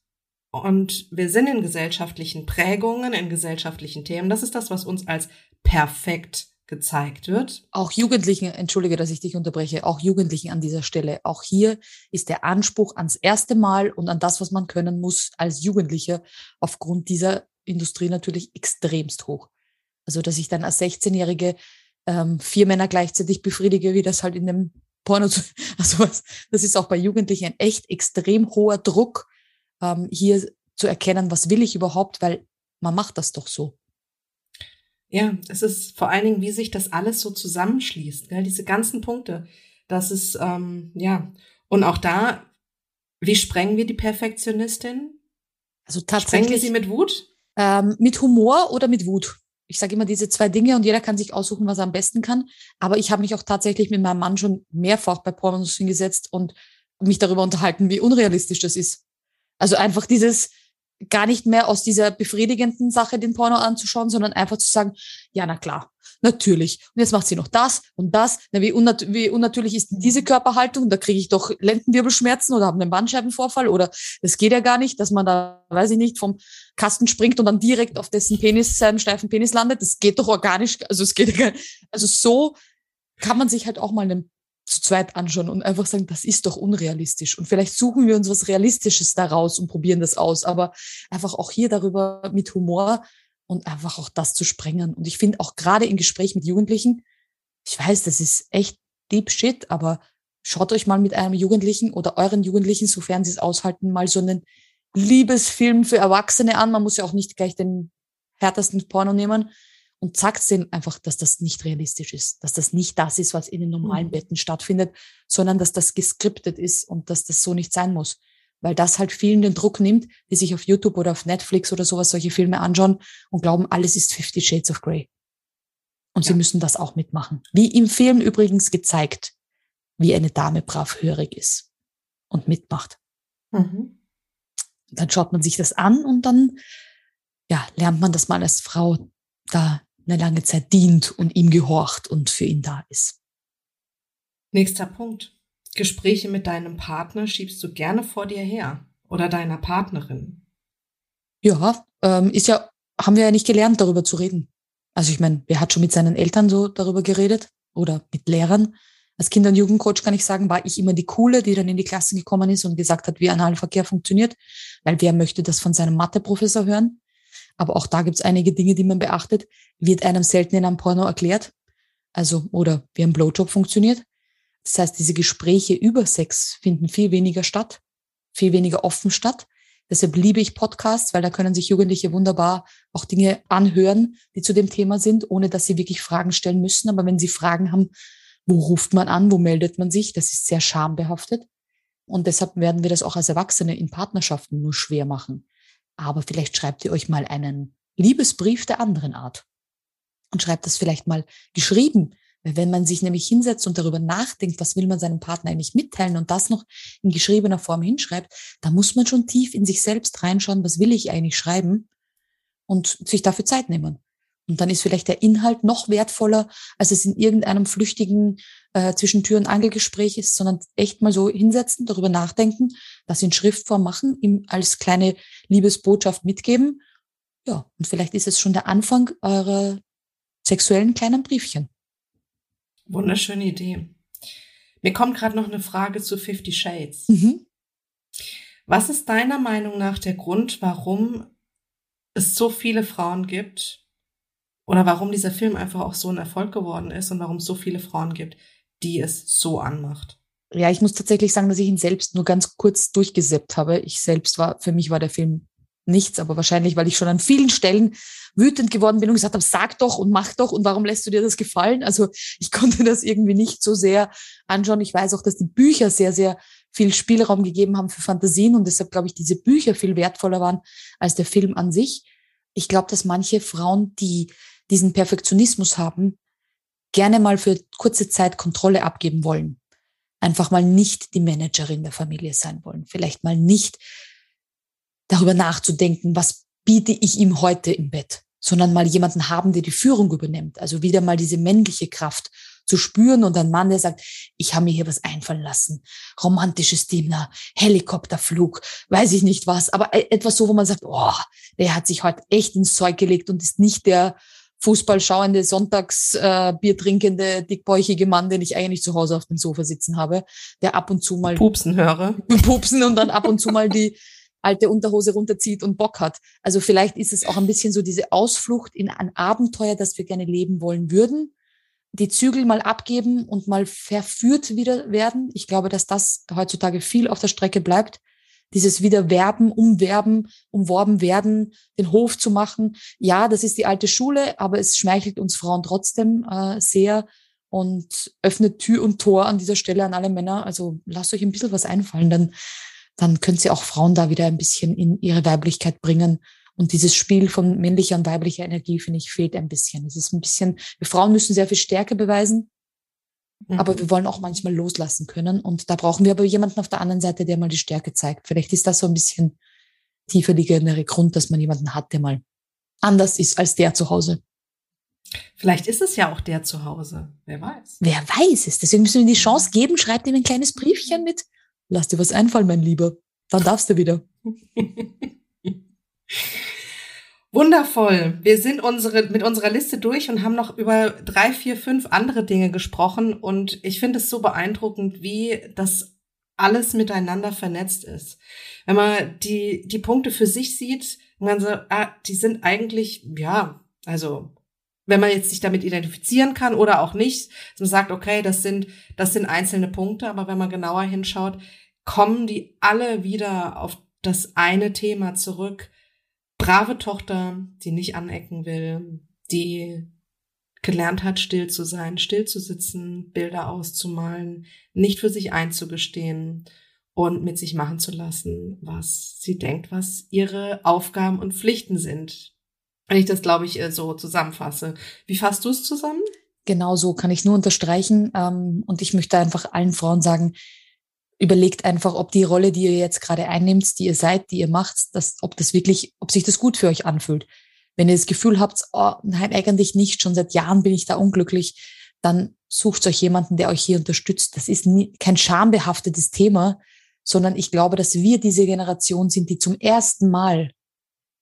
und wir sind in gesellschaftlichen Prägungen, in gesellschaftlichen Themen. Das ist das, was uns als perfekt gezeigt wird. Auch Jugendlichen, entschuldige, dass ich dich unterbreche, auch Jugendlichen an dieser Stelle. Auch hier ist der Anspruch ans erste Mal und an das, was man können muss als Jugendlicher aufgrund dieser Industrie natürlich extremst hoch. Also, dass ich dann als 16-Jährige ähm, vier Männer gleichzeitig befriedige, wie das halt in dem Porno, also was, das ist auch bei Jugendlichen ein echt extrem hoher Druck, ähm, hier zu erkennen, was will ich überhaupt, weil man macht das doch so. Ja, es ist vor allen Dingen, wie sich das alles so zusammenschließt, gell? diese ganzen Punkte. Das ist, ähm, ja, und auch da, wie sprengen wir die Perfektionistin? Also tatsächlich. Sprengen wir sie mit Wut? Ähm, mit Humor oder mit Wut? Ich sage immer diese zwei Dinge und jeder kann sich aussuchen, was er am besten kann. Aber ich habe mich auch tatsächlich mit meinem Mann schon mehrfach bei Pornos hingesetzt und mich darüber unterhalten, wie unrealistisch das ist. Also einfach dieses, gar nicht mehr aus dieser befriedigenden Sache den Porno anzuschauen, sondern einfach zu sagen, ja, na klar, natürlich. Und jetzt macht sie noch das und das. Na, wie, unnat wie unnatürlich ist diese Körperhaltung? Da kriege ich doch Lendenwirbelschmerzen oder habe einen Bandscheibenvorfall oder das geht ja gar nicht, dass man da, weiß ich nicht, vom Kasten springt und dann direkt auf dessen Penis, seinem steifen Penis landet. Das geht doch organisch. Also es geht ja gar nicht. Also so kann man sich halt auch mal einen zu zweit anschauen und einfach sagen, das ist doch unrealistisch. Und vielleicht suchen wir uns was Realistisches daraus und probieren das aus. Aber einfach auch hier darüber mit Humor und einfach auch das zu sprengen. Und ich finde auch gerade im Gespräch mit Jugendlichen, ich weiß, das ist echt deep shit, aber schaut euch mal mit einem Jugendlichen oder euren Jugendlichen, sofern sie es aushalten, mal so einen Liebesfilm für Erwachsene an. Man muss ja auch nicht gleich den härtesten Porno nehmen, und sagt denen einfach, dass das nicht realistisch ist, dass das nicht das ist, was in den normalen mhm. Betten stattfindet, sondern dass das geskriptet ist und dass das so nicht sein muss. Weil das halt vielen den Druck nimmt, die sich auf YouTube oder auf Netflix oder sowas solche Filme anschauen und glauben, alles ist Fifty Shades of Grey. Und ja. sie müssen das auch mitmachen. Wie im Film übrigens gezeigt, wie eine Dame brav hörig ist und mitmacht. Mhm. Dann schaut man sich das an und dann ja, lernt man das mal als Frau da eine lange Zeit dient und ihm gehorcht und für ihn da ist. Nächster Punkt. Gespräche mit deinem Partner schiebst du gerne vor dir her oder deiner Partnerin. Ja, ähm, ist ja, haben wir ja nicht gelernt, darüber zu reden. Also ich meine, wer hat schon mit seinen Eltern so darüber geredet oder mit Lehrern? Als Kinder- und Jugendcoach kann ich sagen, war ich immer die Coole, die dann in die Klasse gekommen ist und gesagt hat, wie Analverkehr funktioniert, weil wer möchte das von seinem Matheprofessor hören? Aber auch da gibt es einige Dinge, die man beachtet. Wird einem selten in einem Porno erklärt. Also, oder wie ein Blowjob funktioniert. Das heißt, diese Gespräche über Sex finden viel weniger statt, viel weniger offen statt. Deshalb liebe ich Podcasts, weil da können sich Jugendliche wunderbar auch Dinge anhören, die zu dem Thema sind, ohne dass sie wirklich Fragen stellen müssen. Aber wenn sie Fragen haben, wo ruft man an, wo meldet man sich, das ist sehr schambehaftet. Und deshalb werden wir das auch als Erwachsene in Partnerschaften nur schwer machen. Aber vielleicht schreibt ihr euch mal einen Liebesbrief der anderen Art und schreibt das vielleicht mal geschrieben. Wenn man sich nämlich hinsetzt und darüber nachdenkt, was will man seinem Partner eigentlich mitteilen und das noch in geschriebener Form hinschreibt, da muss man schon tief in sich selbst reinschauen, was will ich eigentlich schreiben und sich dafür Zeit nehmen. Und dann ist vielleicht der Inhalt noch wertvoller, als es in irgendeinem flüchtigen äh, zwischen Tür und Angelgespräch ist, sondern echt mal so hinsetzen, darüber nachdenken, das in Schriftform machen, ihm als kleine Liebesbotschaft mitgeben Ja, und vielleicht ist es schon der Anfang eurer sexuellen kleinen Briefchen. Wunderschöne Idee. Mir kommt gerade noch eine Frage zu Fifty Shades. Mhm. Was ist deiner Meinung nach der Grund, warum es so viele Frauen gibt oder warum dieser Film einfach auch so ein Erfolg geworden ist und warum es so viele Frauen gibt, die es so anmacht? Ja, ich muss tatsächlich sagen, dass ich ihn selbst nur ganz kurz durchgeseppt habe. Ich selbst war, für mich war der Film nichts, aber wahrscheinlich, weil ich schon an vielen Stellen wütend geworden bin und gesagt habe, sag doch und mach doch und warum lässt du dir das gefallen? Also ich konnte das irgendwie nicht so sehr anschauen. Ich weiß auch, dass die Bücher sehr, sehr viel Spielraum gegeben haben für Fantasien und deshalb glaube ich, diese Bücher viel wertvoller waren als der Film an sich. Ich glaube, dass manche Frauen, die diesen Perfektionismus haben, gerne mal für kurze Zeit Kontrolle abgeben wollen. Einfach mal nicht die Managerin der Familie sein wollen. Vielleicht mal nicht darüber nachzudenken, was biete ich ihm heute im Bett, sondern mal jemanden haben, der die Führung übernimmt. Also wieder mal diese männliche Kraft zu spüren und ein Mann, der sagt, ich habe mir hier was einfallen lassen. Romantisches Dinner, Helikopterflug, weiß ich nicht was, aber e-, etwas so, wo man sagt, oh, der hat sich heute echt ins Zeug gelegt und ist nicht der Fußball schauende, Sonntags äh, Bier trinkende, dickbäuchige Mann, den ich eigentlich zu Hause auf dem Sofa sitzen habe, der ab und zu mal pupsen höre. Pupsen und dann ab und zu mal die alte Unterhose runterzieht und Bock hat. Also vielleicht ist es auch ein bisschen so diese Ausflucht in ein Abenteuer, das wir gerne leben wollen würden. Die Zügel mal abgeben und mal verführt wieder werden. Ich glaube, dass das heutzutage viel auf der Strecke bleibt. Dieses wieder werben, umwerben, umworben werden, den Hof zu machen. Ja, das ist die alte Schule, aber es schmeichelt uns Frauen trotzdem äh, sehr und öffnet Tür und Tor an dieser Stelle an alle Männer. Also lasst euch ein bisschen was einfallen, dann dann können sie auch Frauen da wieder ein bisschen in ihre Weiblichkeit bringen. Und dieses Spiel von männlicher und weiblicher Energie, finde ich, fehlt ein bisschen. Es ist ein bisschen, wir Frauen müssen sehr viel Stärke beweisen, mhm. aber wir wollen auch manchmal loslassen können. Und da brauchen wir aber jemanden auf der anderen Seite, der mal die Stärke zeigt. Vielleicht ist das so ein bisschen tiefer liegendere Grund, dass man jemanden hat, der mal anders ist als der zu Hause. Vielleicht ist es ja auch der zu Hause. Wer weiß. Wer weiß es. Deswegen müssen wir ihm die Chance geben. Schreibt ihm ein kleines Briefchen mit. Lass dir was einfallen, mein Lieber. Dann darfst du wieder. Wundervoll. Wir sind unsere, mit unserer Liste durch und haben noch über drei, vier, fünf andere Dinge gesprochen. Und ich finde es so beeindruckend, wie das alles miteinander vernetzt ist. Wenn man die, die Punkte für sich sieht, man so, ah, die sind eigentlich, ja, also wenn man jetzt sich damit identifizieren kann oder auch nicht, dass man sagt, okay, das sind, das sind einzelne Punkte, aber wenn man genauer hinschaut, kommen die alle wieder auf das eine Thema zurück. Brave Tochter, die nicht anecken will, die gelernt hat, still zu sein, still zu sitzen, Bilder auszumalen, nicht für sich einzugestehen und mit sich machen zu lassen, was sie denkt, was ihre Aufgaben und Pflichten sind. Wenn ich das, glaube ich, äh, so zusammenfasse. Wie fasst du es zusammen? Genau so kann ich nur unterstreichen. Ähm, und ich möchte einfach allen Frauen sagen, überlegt einfach, ob die Rolle, die ihr jetzt gerade einnimmt, die ihr seid, die ihr macht, dass, ob das wirklich, ob sich das gut für euch anfühlt. Wenn ihr das Gefühl habt, oh, nein, eigentlich nicht, schon seit Jahren bin ich da unglücklich, dann sucht euch jemanden, der euch hier unterstützt. Das ist nie, kein schambehaftetes Thema, sondern ich glaube, dass wir diese Generation sind, die zum ersten Mal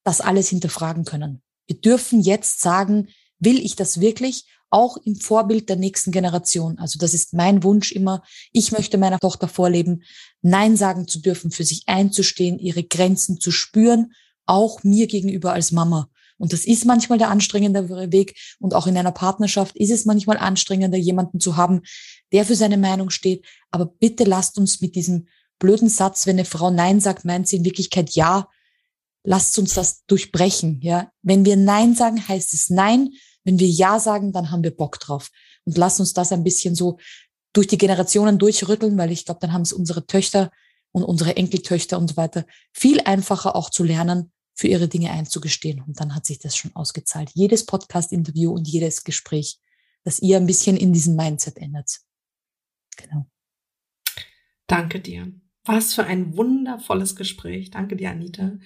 das alles hinterfragen können. Wir dürfen jetzt sagen, will ich das wirklich? Auch im Vorbild der nächsten Generation. Also das ist mein Wunsch immer. Ich möchte meiner Tochter vorleben, Nein sagen zu dürfen, für sich einzustehen, ihre Grenzen zu spüren, auch mir gegenüber als Mama. Und das ist manchmal der anstrengendere Weg. Und auch in einer Partnerschaft ist es manchmal anstrengender, jemanden zu haben, der für seine Meinung steht. Aber bitte lasst uns mit diesem blöden Satz, wenn eine Frau Nein sagt, meint sie in Wirklichkeit Ja, lasst uns das durchbrechen, ja. Wenn wir Nein sagen, heißt es Nein. Wenn wir Ja sagen, dann haben wir Bock drauf. Und lasst uns das ein bisschen so durch die Generationen durchrütteln, weil ich glaube, dann haben es unsere Töchter und unsere Enkeltöchter und so weiter viel einfacher auch zu lernen, für ihre Dinge einzugestehen. Und dann hat sich das schon ausgezahlt. Jedes Podcast-Interview und jedes Gespräch, dass ihr ein bisschen in diesem Mindset ändert. Genau. Danke dir. Was für ein wundervolles Gespräch. Danke dir, Anita.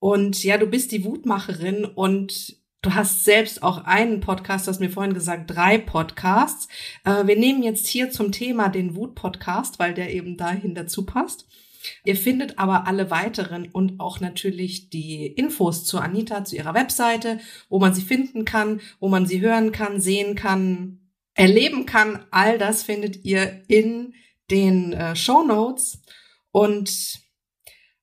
Und ja, du bist die Wutmacherin und du hast selbst auch einen Podcast, du hast mir vorhin gesagt, drei Podcasts. Äh, wir nehmen jetzt hier zum Thema den Wut-Podcast, weil der eben dahin dazu passt. Ihr findet aber alle weiteren und auch natürlich die Infos zu Anita, zu ihrer Webseite, wo man sie finden kann, wo man sie hören kann, sehen kann, erleben kann. All das findet ihr in den äh, Show Notes. Und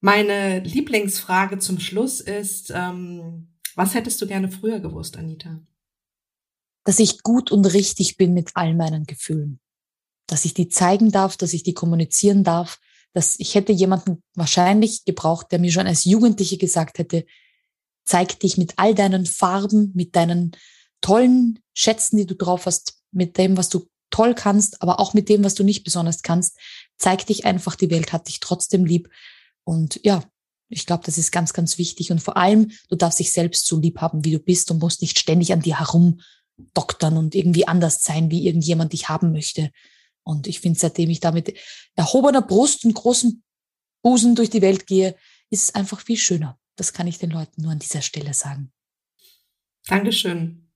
meine Lieblingsfrage zum Schluss ist, ähm, was hättest du gerne früher gewusst, Anita? Dass ich gut und richtig bin mit all meinen Gefühlen. Dass ich die zeigen darf, dass ich die kommunizieren darf, dass ich hätte jemanden wahrscheinlich gebraucht, der mir schon als Jugendliche gesagt hätte, zeig dich mit all deinen Farben, mit deinen tollen Schätzen, die du drauf hast, mit dem, was du toll kannst, aber auch mit dem, was du nicht besonders kannst. Zeig dich einfach, die Welt hat dich trotzdem lieb. Und ja, ich glaube, das ist ganz, ganz wichtig. Und vor allem, du darfst dich selbst so lieb haben, wie du bist und musst nicht ständig an dir herumdoktern und irgendwie anders sein, wie irgendjemand dich haben möchte. Und ich finde, seitdem ich da mit erhobener Brust und großen Busen durch die Welt gehe, ist es einfach viel schöner. Das kann ich den Leuten nur an dieser Stelle sagen. Dankeschön.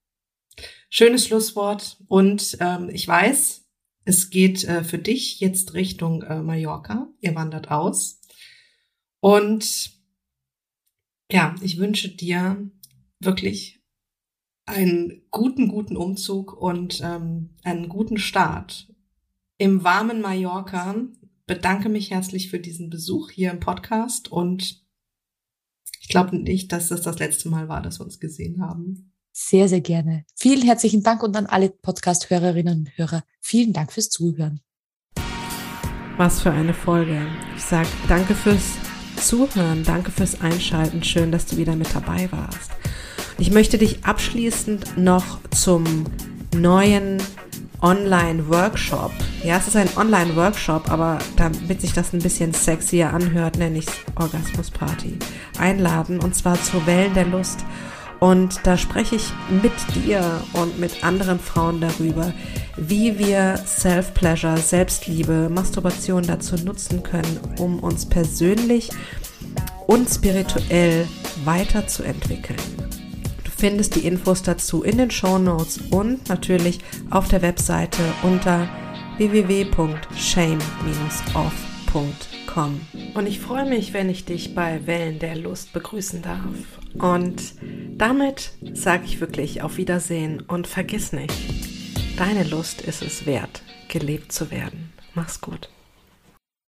Schönes Schlusswort. Und ähm, ich weiß, es geht äh, für dich jetzt Richtung äh, Mallorca. Ihr wandert aus. Und ja, ich wünsche dir wirklich einen guten, guten Umzug und ähm, einen guten Start im warmen Mallorca. Bedanke mich herzlich für diesen Besuch hier im Podcast und ich glaube nicht, dass das das letzte Mal war, dass wir uns gesehen haben. Sehr, sehr gerne. Vielen herzlichen Dank und an alle Podcast-Hörerinnen und Hörer. Vielen Dank fürs Zuhören. Was für eine Folge. Ich sage danke fürs Zuhören, danke fürs Einschalten. Schön, dass du wieder mit dabei warst. Ich möchte dich abschließend noch zum neuen Online-Workshop. Ja, es ist ein Online-Workshop, aber damit sich das ein bisschen sexier anhört, nenne ich es Orgasmus Party. Einladen und zwar zu Wellen der Lust. Und da spreche ich mit dir und mit anderen Frauen darüber, wie wir Self-Pleasure, Selbstliebe, Masturbation dazu nutzen können, um uns persönlich und spirituell weiterzuentwickeln findest die Infos dazu in den Show Notes und natürlich auf der Webseite unter www.shame-off.com. Und ich freue mich, wenn ich dich bei Wellen der Lust begrüßen darf. Und damit sage ich wirklich auf Wiedersehen und vergiss nicht, deine Lust ist es wert, gelebt zu werden. Mach's gut.